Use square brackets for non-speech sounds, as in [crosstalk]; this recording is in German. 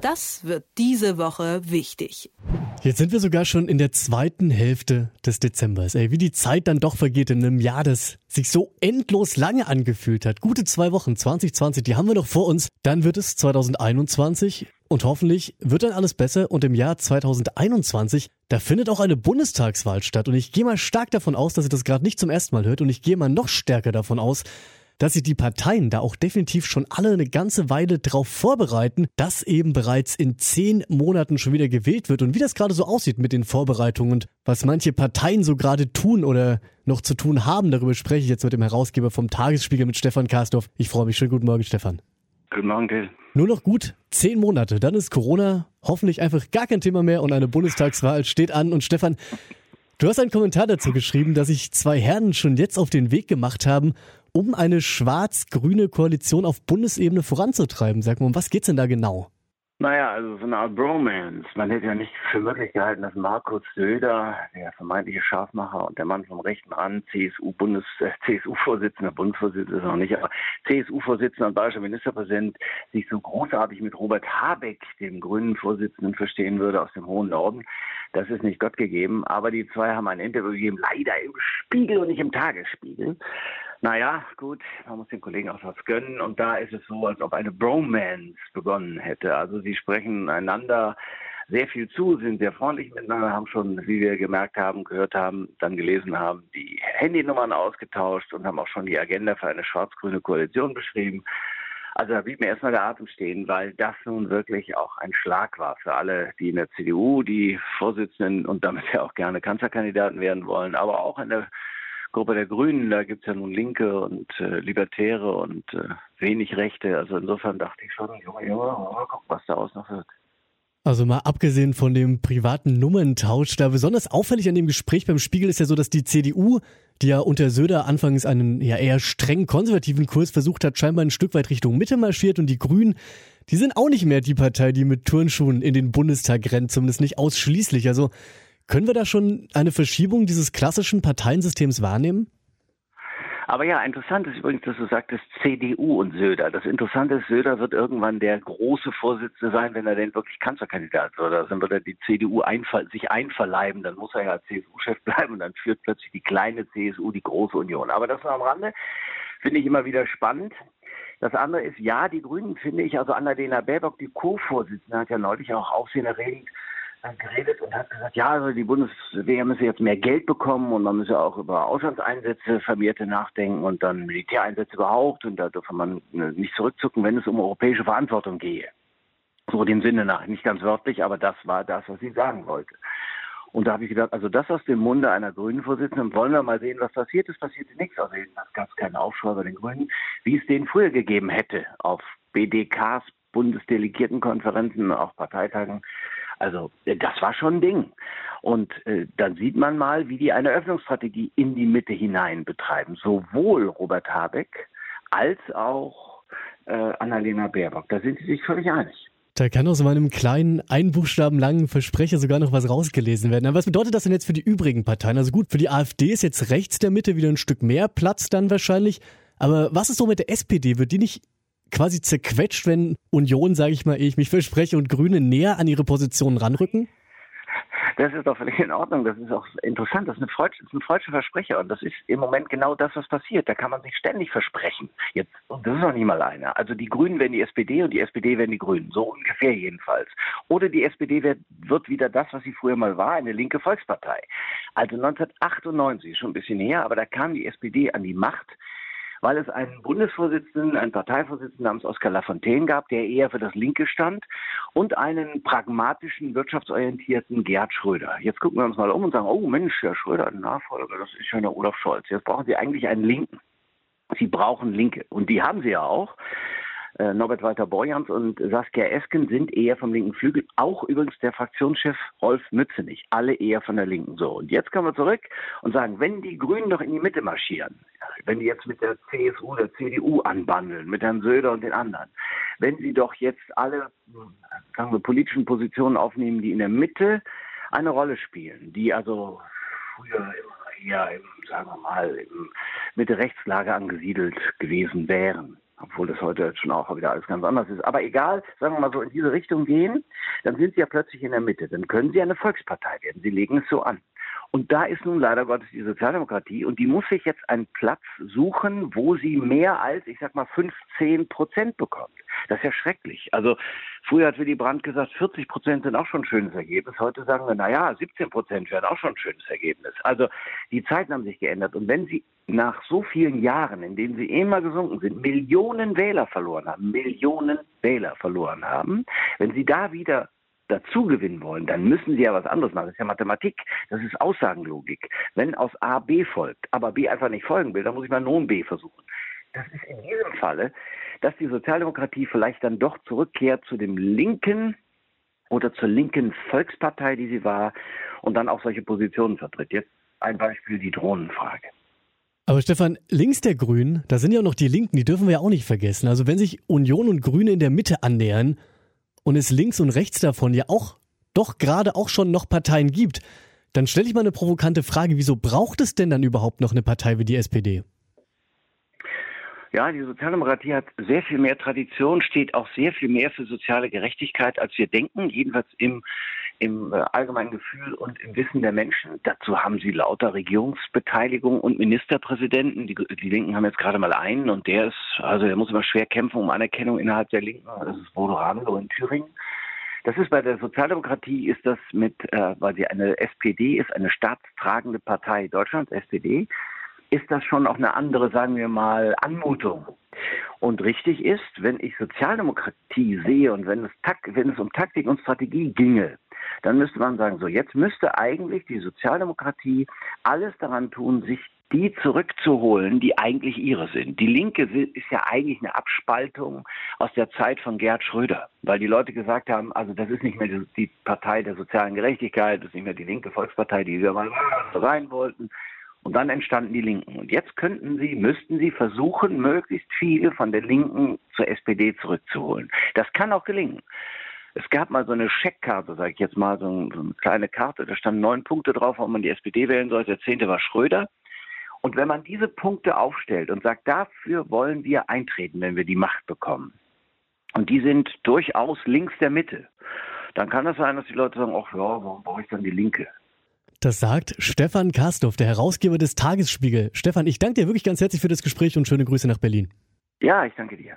Das wird diese Woche wichtig. Jetzt sind wir sogar schon in der zweiten Hälfte des Dezembers. Ey, wie die Zeit dann doch vergeht in einem Jahr, das sich so endlos lange angefühlt hat. Gute zwei Wochen, 2020, die haben wir noch vor uns. Dann wird es 2021 und hoffentlich wird dann alles besser. Und im Jahr 2021, da findet auch eine Bundestagswahl statt. Und ich gehe mal stark davon aus, dass ihr das gerade nicht zum ersten Mal hört. Und ich gehe mal noch stärker davon aus, dass sich die Parteien da auch definitiv schon alle eine ganze Weile darauf vorbereiten, dass eben bereits in zehn Monaten schon wieder gewählt wird und wie das gerade so aussieht mit den Vorbereitungen und was manche Parteien so gerade tun oder noch zu tun haben. Darüber spreche ich jetzt mit dem Herausgeber vom Tagesspiegel mit Stefan Karsdorf. Ich freue mich. Schönen guten Morgen, Stefan. Guten Morgen, Till. Nur noch gut zehn Monate, dann ist Corona hoffentlich einfach gar kein Thema mehr und eine Bundestagswahl steht an. Und Stefan, du hast einen Kommentar dazu geschrieben, dass sich zwei Herren schon jetzt auf den Weg gemacht haben, um eine schwarz-grüne Koalition auf Bundesebene voranzutreiben. Sag mal, um was geht's denn da genau? Naja, also so eine Art Bromance. Man hätte ja nicht für möglich gehalten, dass Markus Söder, der vermeintliche Scharfmacher und der Mann vom rechten Rand, CSU-Bundes, äh, CSU-Vorsitzender, Bundesvorsitzender ist noch nicht, aber CSU-Vorsitzender und bayerischer Ministerpräsident, sich so großartig mit Robert Habeck, dem grünen Vorsitzenden, verstehen würde aus dem hohen Norden. Das ist nicht Gott gegeben. Aber die zwei haben ein Interview gegeben, leider im Spiegel und nicht im Tagesspiegel. Naja, gut, man muss den Kollegen auch was gönnen. Und da ist es so, als ob eine Bromance begonnen hätte. Also sie sprechen einander sehr viel zu, sind sehr freundlich miteinander, haben schon, wie wir gemerkt haben, gehört haben, dann gelesen haben, die Handynummern ausgetauscht und haben auch schon die Agenda für eine schwarz-grüne Koalition beschrieben. Also da blieb mir erstmal der Atem stehen, weil das nun wirklich auch ein Schlag war für alle, die in der CDU, die Vorsitzenden und damit ja auch gerne Kanzlerkandidaten werden wollen, aber auch in der Gruppe der Grünen, da gibt es ja nun Linke und äh, Libertäre und äh, wenig Rechte. Also insofern dachte ich schon, Junge, Junge, mal gucken, was daraus noch wird. Also mal abgesehen von dem privaten Nummerntausch, da besonders auffällig an dem Gespräch beim Spiegel ist ja so, dass die CDU, die ja unter Söder anfangs einen ja eher streng konservativen Kurs versucht hat, scheinbar ein Stück weit Richtung Mitte marschiert und die Grünen, die sind auch nicht mehr die Partei, die mit Turnschuhen in den Bundestag rennt, zumindest nicht ausschließlich. Also können wir da schon eine Verschiebung dieses klassischen Parteiensystems wahrnehmen? Aber ja, interessant ist übrigens, dass du sagtest CDU und Söder. Das Interessante ist, Söder wird irgendwann der große Vorsitzende sein, wenn er denn wirklich Kanzlerkandidat wird. Also dann wird er die CDU einver sich einverleiben, dann muss er ja CSU-Chef [laughs] bleiben und dann führt plötzlich die kleine CSU die große Union. Aber das nur am Rande finde ich immer wieder spannend. Das andere ist, ja, die Grünen finde ich, also Annalena Baerbock, die Co-Vorsitzende, hat ja neulich auch Aufsehen erregend geredet und hat gesagt, ja, also die Bundeswehr müsse jetzt mehr Geld bekommen und man müsse auch über Auslandseinsätze vermehrte nachdenken und dann Militäreinsätze überhaupt und da dürfe man äh, nicht zurückzucken, wenn es um europäische Verantwortung gehe. So dem Sinne nach, nicht ganz wörtlich, aber das war das, was sie sagen wollte. Und da habe ich gedacht, also das aus dem Munde einer Grünen Vorsitzenden, wollen wir mal sehen, was passiert ist. Passierte nichts. Also das gab es keinen Aufschrei bei den Grünen, wie es den früher gegeben hätte auf BDKs, Bundesdelegiertenkonferenzen, auch Parteitagen. Also äh, das war schon ein Ding. Und äh, dann sieht man mal, wie die eine Öffnungsstrategie in die Mitte hinein betreiben. Sowohl Robert Habeck als auch äh, Annalena Baerbock. Da sind sie sich völlig einig. Da kann aus meinem kleinen, einbuchstabenlangen Versprecher sogar noch was rausgelesen werden. Aber was bedeutet das denn jetzt für die übrigen Parteien? Also gut, für die AfD ist jetzt rechts der Mitte wieder ein Stück mehr Platz dann wahrscheinlich. Aber was ist so mit der SPD? Wird die nicht quasi zerquetscht, wenn Union, sage ich mal, ich mich verspreche, und Grüne näher an ihre Positionen ranrücken? Das ist doch völlig in Ordnung. Das ist auch interessant. Das ist, eine Freud, ein freudscher Versprecher. Und das ist im Moment genau das, was passiert. Da kann man sich ständig versprechen. Jetzt, und das ist noch nicht mal einer. Also die Grünen werden die SPD und die SPD werden die Grünen. So ungefähr jedenfalls. Oder die SPD wird, wird wieder das, was sie früher mal war, eine linke Volkspartei. Also 1998, schon ein bisschen her, aber da kam die SPD an die Macht weil es einen Bundesvorsitzenden, einen Parteivorsitzenden namens Oskar Lafontaine gab, der eher für das Linke stand, und einen pragmatischen, wirtschaftsorientierten Gerhard Schröder. Jetzt gucken wir uns mal um und sagen, oh Mensch, der Schröder, ein Nachfolger, das ist ja der Olaf Scholz. Jetzt brauchen Sie eigentlich einen Linken. Sie brauchen Linke. Und die haben sie ja auch. Äh, Norbert Walter Borjans und Saskia Esken sind eher vom linken Flügel, auch übrigens der Fraktionschef Rolf Mützenich, alle eher von der Linken. So, und jetzt kommen wir zurück und sagen, wenn die Grünen doch in die Mitte marschieren, wenn die jetzt mit der CSU, der CDU anbandeln, mit Herrn Söder und den anderen, wenn sie doch jetzt alle, sagen wir, politischen Positionen aufnehmen, die in der Mitte eine Rolle spielen, die also früher immer eher im, sagen wir mal, im Mitte-Rechtslager angesiedelt gewesen wären, obwohl das heute schon auch wieder alles ganz anders ist. Aber egal, sagen wir mal so, in diese Richtung gehen, dann sind Sie ja plötzlich in der Mitte. Dann können Sie eine Volkspartei werden. Sie legen es so an. Und da ist nun leider Gottes die Sozialdemokratie und die muss sich jetzt einen Platz suchen, wo sie mehr als, ich sag mal, 15 Prozent bekommt. Das ist ja schrecklich. Also früher hat Willy Brandt gesagt, 40 Prozent sind auch schon ein schönes Ergebnis. Heute sagen wir, naja, 17 Prozent wären auch schon ein schönes Ergebnis. Also die Zeiten haben sich geändert. Und wenn Sie nach so vielen Jahren, in denen Sie immer gesunken sind, Millionen Wähler verloren haben, Millionen Wähler verloren haben, wenn Sie da wieder dazu gewinnen wollen, dann müssen sie ja was anderes machen. Das ist ja Mathematik, das ist Aussagenlogik. Wenn aus A B folgt, aber B einfach nicht folgen will, dann muss ich mal Non B versuchen. Das ist in diesem Falle, dass die Sozialdemokratie vielleicht dann doch zurückkehrt zu dem linken oder zur linken Volkspartei, die sie war, und dann auch solche Positionen vertritt. Jetzt ein Beispiel die Drohnenfrage. Aber Stefan, links der Grünen, da sind ja noch die Linken, die dürfen wir ja auch nicht vergessen. Also wenn sich Union und Grüne in der Mitte annähern, und es links und rechts davon ja auch doch gerade auch schon noch Parteien gibt, dann stelle ich mal eine provokante Frage, wieso braucht es denn dann überhaupt noch eine Partei wie die SPD? Ja, die Sozialdemokratie hat sehr viel mehr Tradition, steht auch sehr viel mehr für soziale Gerechtigkeit, als wir denken, jedenfalls im, im äh, allgemeinen Gefühl und im Wissen der Menschen. Dazu haben sie lauter Regierungsbeteiligung und Ministerpräsidenten. Die, die Linken haben jetzt gerade mal einen und der ist, also der muss immer schwer kämpfen um Anerkennung innerhalb der Linken. Das ist Bodo Ramelow in Thüringen. Das ist bei der Sozialdemokratie ist das mit, äh, weil sie eine SPD ist, eine staatstragende Partei Deutschlands, SPD, ist das schon auch eine andere, sagen wir mal, Anmutung. Und richtig ist, wenn ich Sozialdemokratie sehe und wenn es, wenn es um Taktik und Strategie ginge, dann müsste man sagen, so jetzt müsste eigentlich die Sozialdemokratie alles daran tun, sich die zurückzuholen, die eigentlich ihre sind. Die Linke ist ja eigentlich eine Abspaltung aus der Zeit von Gerd Schröder, weil die Leute gesagt haben, also das ist nicht mehr die, Partei der sozialen Gerechtigkeit, das ist nicht mehr die linke Volkspartei, die wir mal sein wollten. Und dann entstanden die Linken. Und jetzt könnten sie, müssten sie versuchen, möglichst viele von der Linken zur SPD zurückzuholen. Das kann auch gelingen. Es gab mal so eine Scheckkarte, sage ich jetzt mal, so, eine kleine Karte, da standen neun Punkte drauf, warum man die SPD wählen sollte. Der zehnte war Schröder. Und wenn man diese Punkte aufstellt und sagt, dafür wollen wir eintreten, wenn wir die Macht bekommen, und die sind durchaus links der Mitte, dann kann es das sein, dass die Leute sagen, ach ja, warum brauche ich dann die Linke? Das sagt Stefan Kastorf, der Herausgeber des Tagesspiegel. Stefan, ich danke dir wirklich ganz herzlich für das Gespräch und schöne Grüße nach Berlin. Ja, ich danke dir.